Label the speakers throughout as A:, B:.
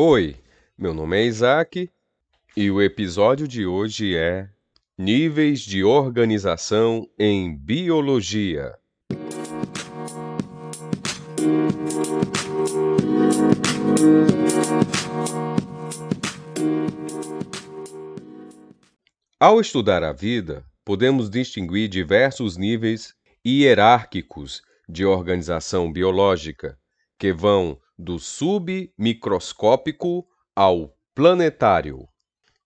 A: Oi, meu nome é Isaac e o episódio de hoje é Níveis de Organização em Biologia. Ao estudar a vida, podemos distinguir diversos níveis hierárquicos de organização biológica, que vão do submicroscópico ao planetário.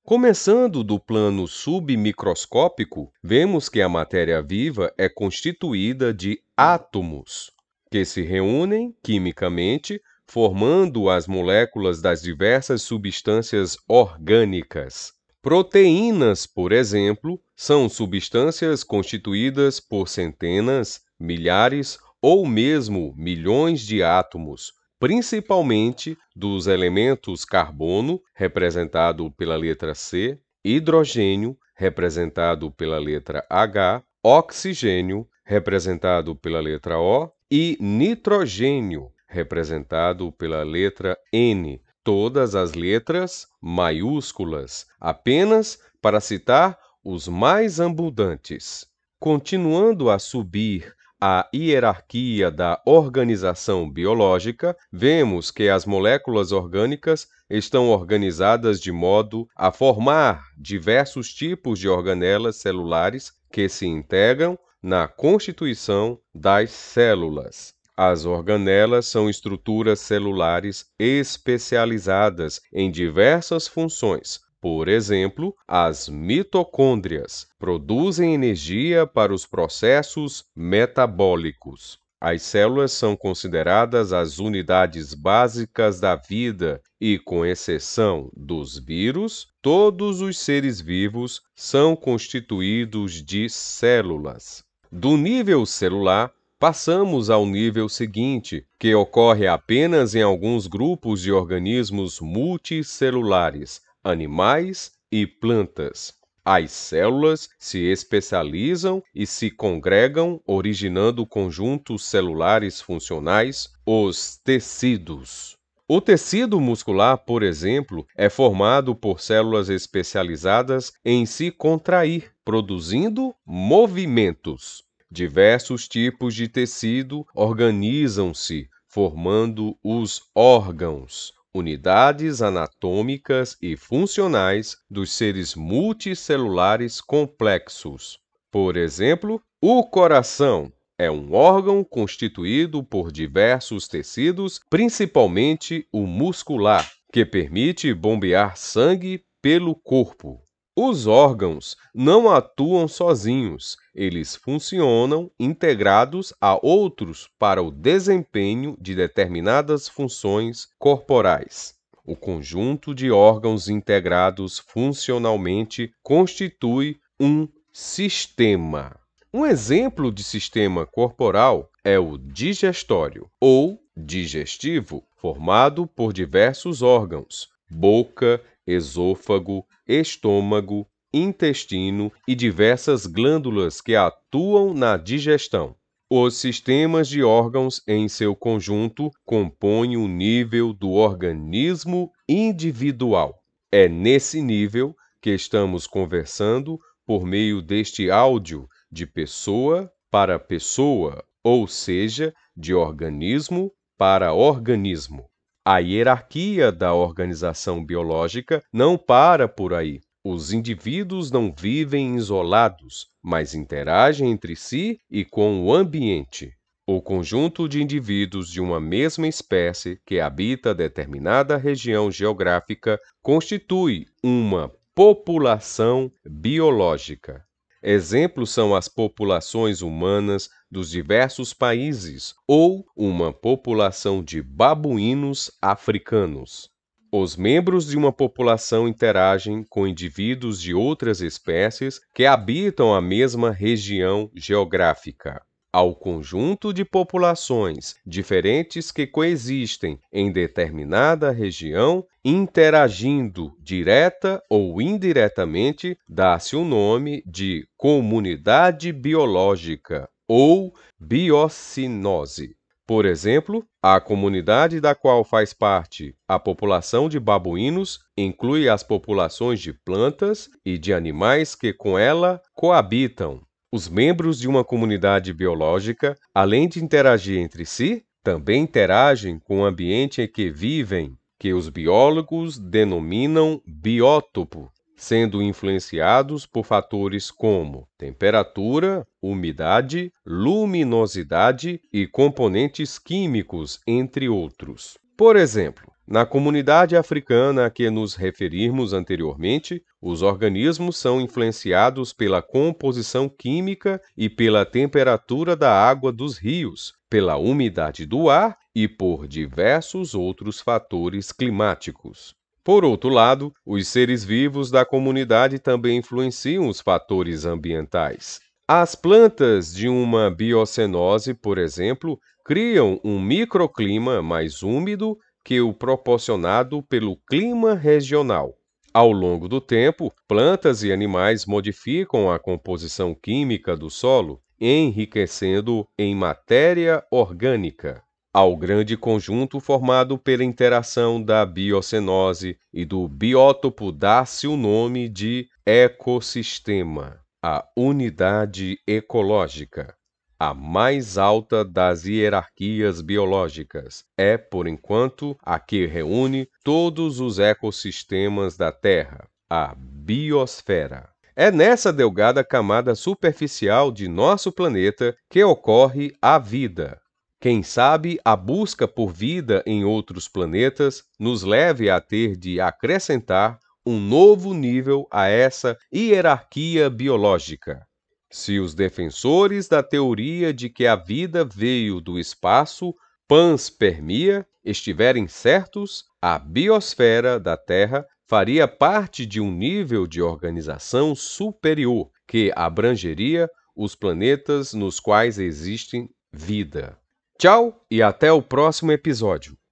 A: Começando do plano submicroscópico, vemos que a matéria viva é constituída de átomos, que se reúnem quimicamente, formando as moléculas das diversas substâncias orgânicas. Proteínas, por exemplo, são substâncias constituídas por centenas, milhares ou mesmo milhões de átomos, principalmente dos elementos carbono, representado pela letra C, hidrogênio, representado pela letra H, oxigênio, representado pela letra O, e nitrogênio, representado pela letra N, todas as letras maiúsculas, apenas para citar os mais abundantes. Continuando a subir a hierarquia da organização biológica, vemos que as moléculas orgânicas estão organizadas de modo a formar diversos tipos de organelas celulares que se integram na constituição das células. As organelas são estruturas celulares especializadas em diversas funções. Por exemplo, as mitocôndrias produzem energia para os processos metabólicos. As células são consideradas as unidades básicas da vida e, com exceção dos vírus, todos os seres vivos são constituídos de células. Do nível celular, Passamos ao nível seguinte, que ocorre apenas em alguns grupos de organismos multicelulares, animais e plantas. As células se especializam e se congregam, originando conjuntos celulares funcionais, os tecidos. O tecido muscular, por exemplo, é formado por células especializadas em se contrair, produzindo movimentos. Diversos tipos de tecido organizam-se, formando os órgãos, unidades anatômicas e funcionais dos seres multicelulares complexos. Por exemplo, o coração é um órgão constituído por diversos tecidos, principalmente o muscular, que permite bombear sangue pelo corpo. Os órgãos não atuam sozinhos, eles funcionam integrados a outros para o desempenho de determinadas funções corporais. O conjunto de órgãos integrados funcionalmente constitui um sistema. Um exemplo de sistema corporal é o digestório ou digestivo, formado por diversos órgãos: boca, esôfago, estômago, intestino e diversas glândulas que atuam na digestão. Os sistemas de órgãos em seu conjunto compõem o nível do organismo individual. É nesse nível que estamos conversando por meio deste áudio de pessoa para pessoa, ou seja, de organismo para organismo. A hierarquia da organização biológica não para por aí. Os indivíduos não vivem isolados, mas interagem entre si e com o ambiente. O conjunto de indivíduos de uma mesma espécie que habita determinada região geográfica constitui uma população biológica. Exemplos são as populações humanas dos diversos países ou uma população de babuínos africanos. Os membros de uma população interagem com indivíduos de outras espécies que habitam a mesma região geográfica ao conjunto de populações diferentes que coexistem em determinada região, interagindo direta ou indiretamente, dá-se o nome de comunidade biológica ou biocinose. Por exemplo, a comunidade da qual faz parte a população de babuínos inclui as populações de plantas e de animais que com ela coabitam. Os membros de uma comunidade biológica, além de interagir entre si, também interagem com o ambiente em que vivem, que os biólogos denominam biótopo, sendo influenciados por fatores como temperatura, umidade, luminosidade e componentes químicos, entre outros. Por exemplo, na comunidade africana a que nos referimos anteriormente, os organismos são influenciados pela composição química e pela temperatura da água dos rios, pela umidade do ar e por diversos outros fatores climáticos. Por outro lado, os seres vivos da comunidade também influenciam os fatores ambientais. As plantas de uma biocenose, por exemplo, criam um microclima mais úmido que o proporcionado pelo clima regional. Ao longo do tempo, plantas e animais modificam a composição química do solo, enriquecendo em matéria orgânica ao grande conjunto formado pela interação da biocenose e do biótopo dá-se o nome de ecossistema, a unidade ecológica. A mais alta das hierarquias biológicas é, por enquanto, a que reúne todos os ecossistemas da Terra, a biosfera. É nessa delgada camada superficial de nosso planeta que ocorre a vida, quem sabe a busca por vida em outros planetas nos leve a ter de acrescentar um novo nível a essa hierarquia biológica. Se os defensores da teoria de que a vida veio do espaço panspermia estiverem certos, a biosfera da Terra faria parte de um nível de organização superior que abrangeria os planetas nos quais existe vida. Tchau e até o próximo episódio.